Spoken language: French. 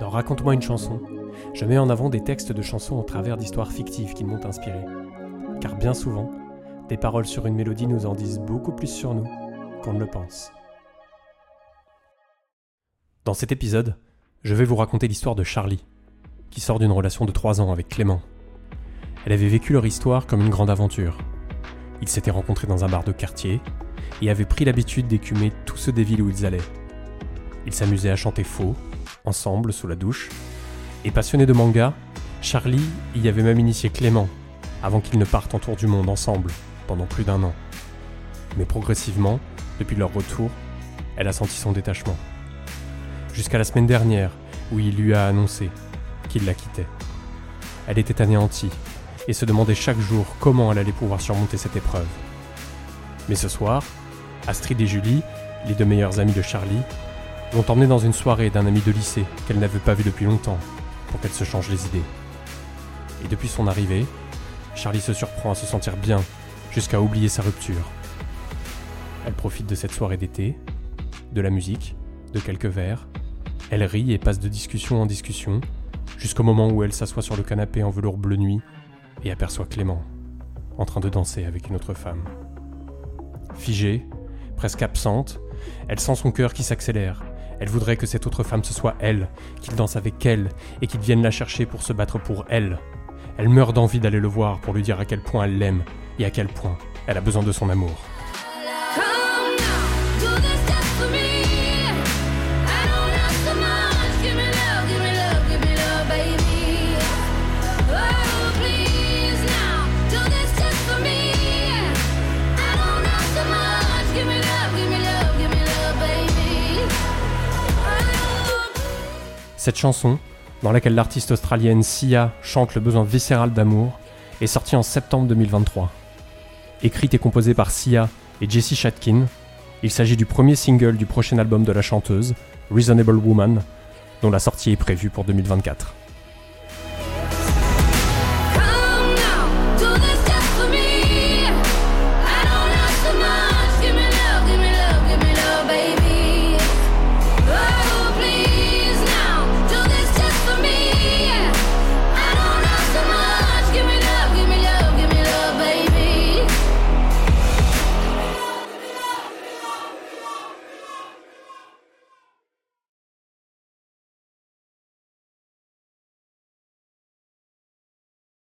Dans Raconte-moi une chanson, je mets en avant des textes de chansons au travers d'histoires fictives qui m'ont inspiré. Car bien souvent, des paroles sur une mélodie nous en disent beaucoup plus sur nous qu'on ne le pense. Dans cet épisode, je vais vous raconter l'histoire de Charlie, qui sort d'une relation de 3 ans avec Clément. Elle avait vécu leur histoire comme une grande aventure. Ils s'étaient rencontrés dans un bar de quartier et avaient pris l'habitude d'écumer tous ceux des villes où ils allaient. Ils s'amusaient à chanter faux, ensemble, sous la douche. Et passionné de manga, Charlie y avait même initié Clément, avant qu'ils ne partent en tour du monde ensemble, pendant plus d'un an. Mais progressivement, depuis leur retour, elle a senti son détachement. Jusqu'à la semaine dernière, où il lui a annoncé qu'il la quittait. Elle était anéantie et se demandait chaque jour comment elle allait pouvoir surmonter cette épreuve. Mais ce soir, Astrid et Julie, les deux meilleures amies de Charlie, l'ont emmenée dans une soirée d'un ami de lycée qu'elle n'avait pas vu depuis longtemps, pour qu'elle se change les idées. Et depuis son arrivée, Charlie se surprend à se sentir bien, jusqu'à oublier sa rupture. Elle profite de cette soirée d'été, de la musique, de quelques verres. Elle rit et passe de discussion en discussion, jusqu'au moment où elle s'assoit sur le canapé en velours bleu nuit et aperçoit Clément, en train de danser avec une autre femme. Figée, presque absente, elle sent son cœur qui s'accélère. Elle voudrait que cette autre femme ce soit elle, qu'il danse avec elle et qu'il vienne la chercher pour se battre pour elle. Elle meurt d'envie d'aller le voir pour lui dire à quel point elle l'aime et à quel point elle a besoin de son amour. Cette chanson, dans laquelle l'artiste australienne Sia chante le besoin viscéral d'amour, est sortie en septembre 2023. Écrite et composée par Sia et Jessie Shatkin, il s'agit du premier single du prochain album de la chanteuse, Reasonable Woman, dont la sortie est prévue pour 2024.